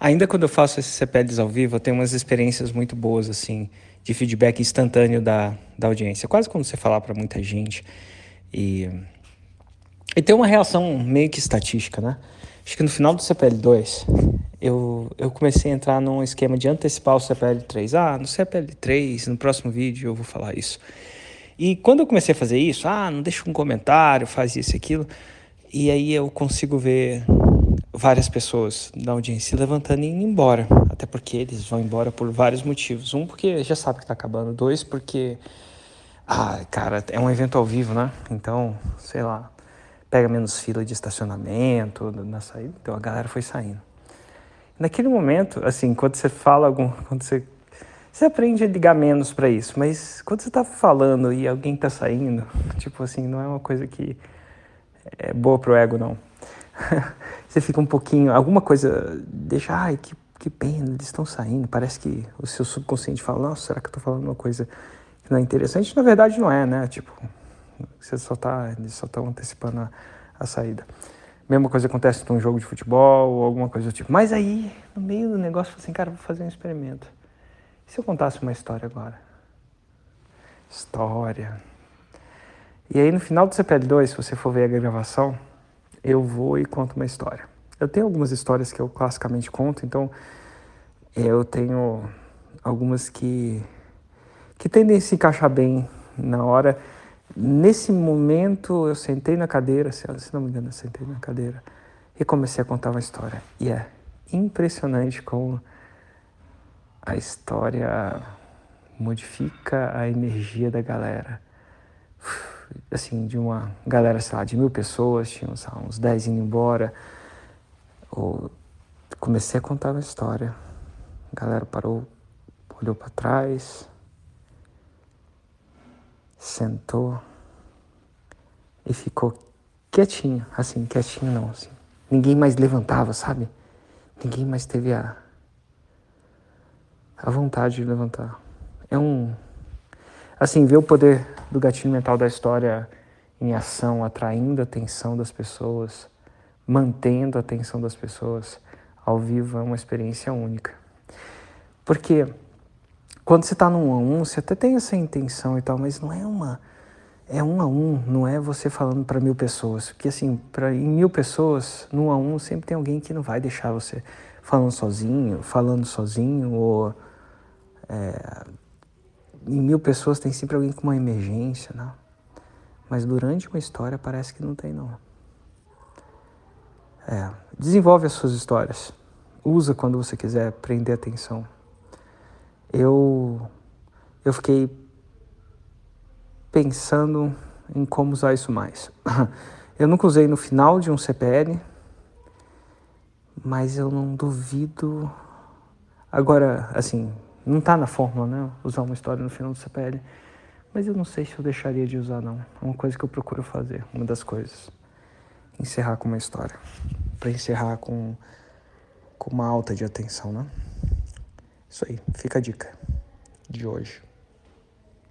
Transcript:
Ainda quando eu faço esses CPLs ao vivo, eu tenho umas experiências muito boas, assim, de feedback instantâneo da, da audiência. Quase como você falar para muita gente. E, e tem uma reação meio que estatística, né? Acho que no final do CPL2, eu, eu comecei a entrar num esquema de antecipar o CPL3. Ah, no CPL3, no próximo vídeo eu vou falar isso. E quando eu comecei a fazer isso, ah, não deixa um comentário, faz isso e aquilo. E aí eu consigo ver várias pessoas da audiência levantando e indo embora. Até porque eles vão embora por vários motivos. Um, porque já sabe que tá acabando. Dois, porque. Ah, cara, é um evento ao vivo, né? Então, sei lá, pega menos fila de estacionamento na saída. Então a galera foi saindo. Naquele momento, assim, quando você fala algum. Quando você. Você aprende a ligar menos para isso, mas quando você tá falando e alguém tá saindo, tipo assim, não é uma coisa que é boa pro ego, não. você fica um pouquinho, alguma coisa deixa, ai, que, que pena, eles estão saindo. Parece que o seu subconsciente fala, nossa, será que eu tô falando uma coisa que não é interessante? Na verdade não é, né? Tipo, você só tá, eles só estão antecipando a, a saída. Mesma coisa acontece num jogo de futebol ou alguma coisa do tipo. Mas aí, no meio do negócio, assim, cara, vou fazer um experimento. E se eu contasse uma história agora? História. E aí, no final do CPL2, se você for ver a gravação, eu vou e conto uma história. Eu tenho algumas histórias que eu classicamente conto, então eu tenho algumas que, que tendem a se encaixar bem na hora. Nesse momento eu sentei na cadeira, se não me engano, eu sentei na cadeira e comecei a contar uma história. E é impressionante como a história modifica a energia da galera assim, de uma galera, sei lá, de mil pessoas, tinha lá, uns dez indo embora. Ou comecei a contar uma história. A galera parou, olhou para trás, sentou e ficou quietinho, assim, quietinho não, assim. Ninguém mais levantava, sabe? Ninguém mais teve a, a vontade de levantar. É um Assim, ver o poder do gatilho mental da história em ação, atraindo a atenção das pessoas, mantendo a atenção das pessoas ao vivo é uma experiência única. Porque quando você está num a um, você até tem essa intenção e tal, mas não é uma. É um a um, não é você falando para mil pessoas. Porque assim, pra, em mil pessoas, num a um, sempre tem alguém que não vai deixar você falando sozinho, falando sozinho, ou é, em mil pessoas tem sempre alguém com uma emergência, né? Mas durante uma história parece que não tem, não. É, desenvolve as suas histórias. Usa quando você quiser prender atenção. Eu, eu fiquei pensando em como usar isso mais. Eu nunca usei no final de um CPL, mas eu não duvido. Agora, assim, não está na fórmula, né? Usar uma história no final do CPL. Mas eu não sei se eu deixaria de usar, não. É uma coisa que eu procuro fazer, uma das coisas. Encerrar com uma história. Para encerrar com, com uma alta de atenção, né? Isso aí, fica a dica de hoje.